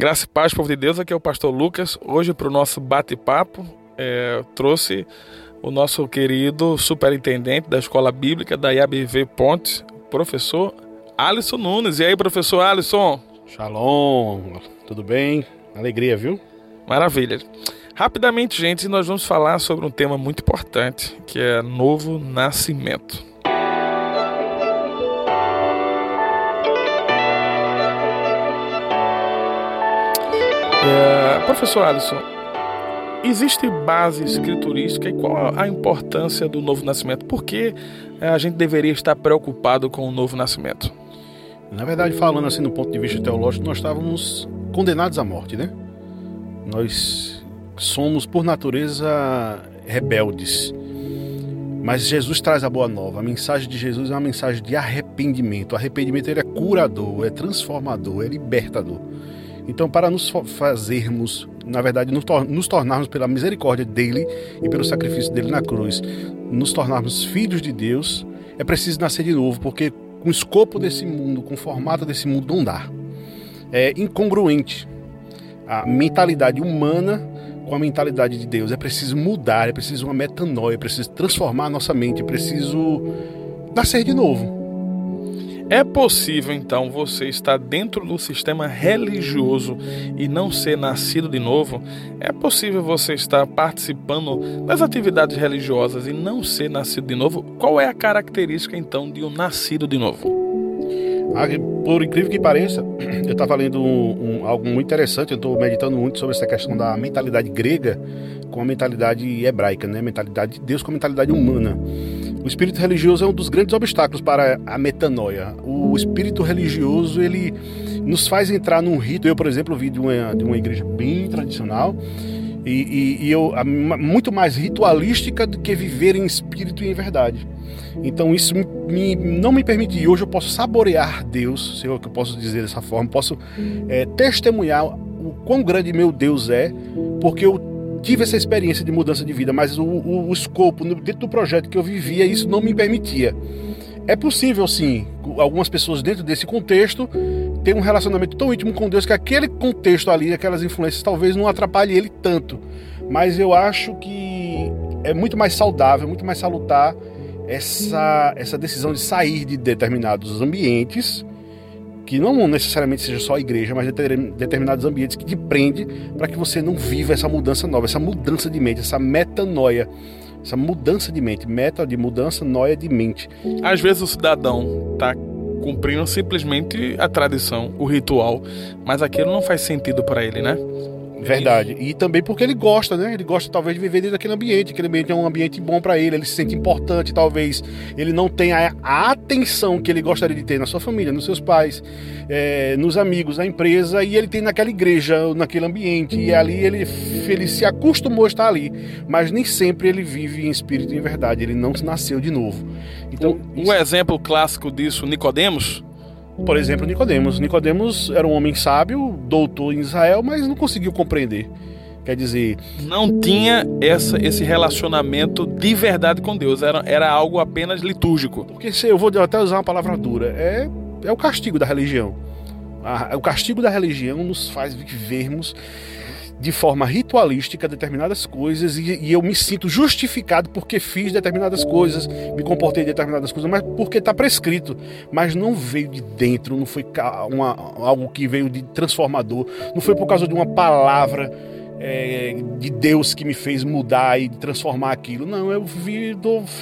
Graça e paz, povo de Deus, aqui é o pastor Lucas. Hoje, para o nosso bate-papo, é, trouxe o nosso querido superintendente da Escola Bíblica da IABV Pontes, professor Alisson Nunes. E aí, professor Alisson? Shalom, tudo bem? Alegria, viu? Maravilha. Rapidamente, gente, nós vamos falar sobre um tema muito importante, que é novo nascimento. É, professor Alisson, existe base escriturística e qual a importância do novo nascimento? Por que é, a gente deveria estar preocupado com o novo nascimento? Na verdade, falando assim do ponto de vista teológico, nós estávamos condenados à morte, né? Nós somos, por natureza, rebeldes. Mas Jesus traz a boa nova. A mensagem de Jesus é uma mensagem de arrependimento. O arrependimento ele é curador, é transformador, é libertador. Então, para nos fazermos, na verdade, nos tornarmos pela misericórdia dele e pelo sacrifício dele na cruz, nos tornarmos filhos de Deus, é preciso nascer de novo, porque com o escopo desse mundo, com o formato desse mundo, não dá. É incongruente a mentalidade humana com a mentalidade de Deus. É preciso mudar, é preciso uma metanoia, é preciso transformar a nossa mente, é preciso nascer de novo. É possível então você estar dentro do sistema religioso e não ser nascido de novo? É possível você estar participando das atividades religiosas e não ser nascido de novo? Qual é a característica então de um nascido de novo? Por incrível que pareça, eu estava lendo um, um, algo muito interessante, eu estou meditando muito sobre essa questão da mentalidade grega com a mentalidade hebraica, né? Mentalidade de Deus com a mentalidade humana. O espírito religioso é um dos grandes obstáculos para a metanoia. O espírito religioso ele nos faz entrar num rito. Eu, por exemplo, vi de uma, de uma igreja bem tradicional e, e, e eu muito mais ritualística do que viver em espírito e em verdade. Então isso me, não me permite. Hoje eu posso saborear Deus, se é eu posso dizer dessa forma, posso é, testemunhar o quão grande meu Deus é, porque eu tive essa experiência de mudança de vida, mas o, o, o escopo dentro do projeto que eu vivia, isso não me permitia. É possível, sim, algumas pessoas dentro desse contexto ter um relacionamento tão íntimo com Deus que aquele contexto ali, aquelas influências, talvez não atrapalhe ele tanto. Mas eu acho que é muito mais saudável, muito mais salutar essa, essa decisão de sair de determinados ambientes que não necessariamente seja só a igreja, mas determinados ambientes que te prende para que você não viva essa mudança nova, essa mudança de mente, essa metanoia, essa mudança de mente, meta de mudança, noia de mente. Às vezes o cidadão está cumprindo simplesmente a tradição, o ritual, mas aquilo não faz sentido para ele, né? Verdade. E também porque ele gosta, né? Ele gosta talvez de viver dentro daquele ambiente. Aquele ambiente é um ambiente bom para ele, ele se sente importante, talvez ele não tenha a atenção que ele gostaria de ter na sua família, nos seus pais, é, nos amigos, na empresa, e ele tem naquela igreja, naquele ambiente. E ali ele, ele se acostumou a estar ali. Mas nem sempre ele vive em espírito e em verdade. Ele não nasceu de novo. Então, um, um exemplo clássico disso, Nicodemos por exemplo, Nicodemos. Nicodemos era um homem sábio, doutor em Israel, mas não conseguiu compreender. Quer dizer, não tinha essa, esse relacionamento de verdade com Deus, era, era algo apenas litúrgico. Porque se eu vou até usar uma palavra dura, é, é o castigo da religião. o castigo da religião nos faz vivermos de forma ritualística determinadas coisas e, e, eu me sinto justificado porque fiz determinadas coisas, me comportei de determinadas coisas, mas porque está prescrito. Mas não veio de dentro, não foi uma, algo que veio de transformador, não foi por causa de uma palavra é, de Deus que me fez mudar e transformar aquilo. Não, eu vi,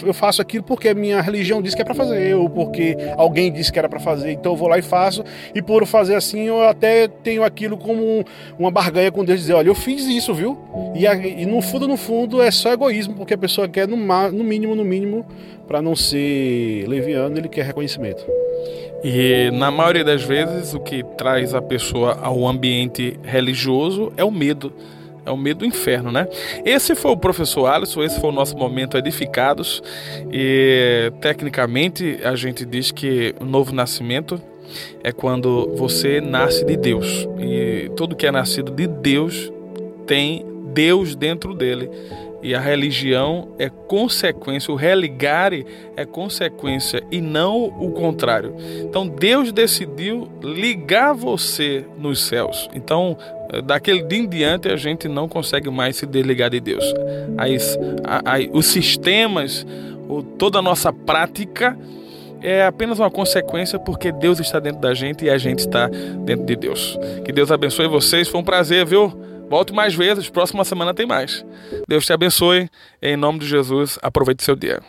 eu faço aquilo porque a minha religião diz que é para fazer, ou porque alguém disse que era para fazer, então eu vou lá e faço. E por fazer assim, eu até tenho aquilo como uma barganha com Deus dizer, olha, eu fiz isso, viu? E, e no fundo, no fundo, é só egoísmo, porque a pessoa quer no, no mínimo, no mínimo, para não ser leviano, ele quer reconhecimento. E na maioria das vezes o que traz a pessoa ao ambiente religioso é o medo é o medo do inferno, né? Esse foi o professor Alisson, esse foi o nosso momento edificados. E tecnicamente a gente diz que o novo nascimento é quando você nasce de Deus. E tudo que é nascido de Deus tem Deus dentro dele. E a religião é consequência, o religare é consequência e não o contrário. Então Deus decidiu ligar você nos céus. Então, daquele dia em diante, a gente não consegue mais se desligar de Deus. As, as, os sistemas, toda a nossa prática é apenas uma consequência porque Deus está dentro da gente e a gente está dentro de Deus. Que Deus abençoe vocês. Foi um prazer, viu? Volte mais vezes, próxima semana tem mais. Deus te abençoe. Em nome de Jesus, aproveite seu dia.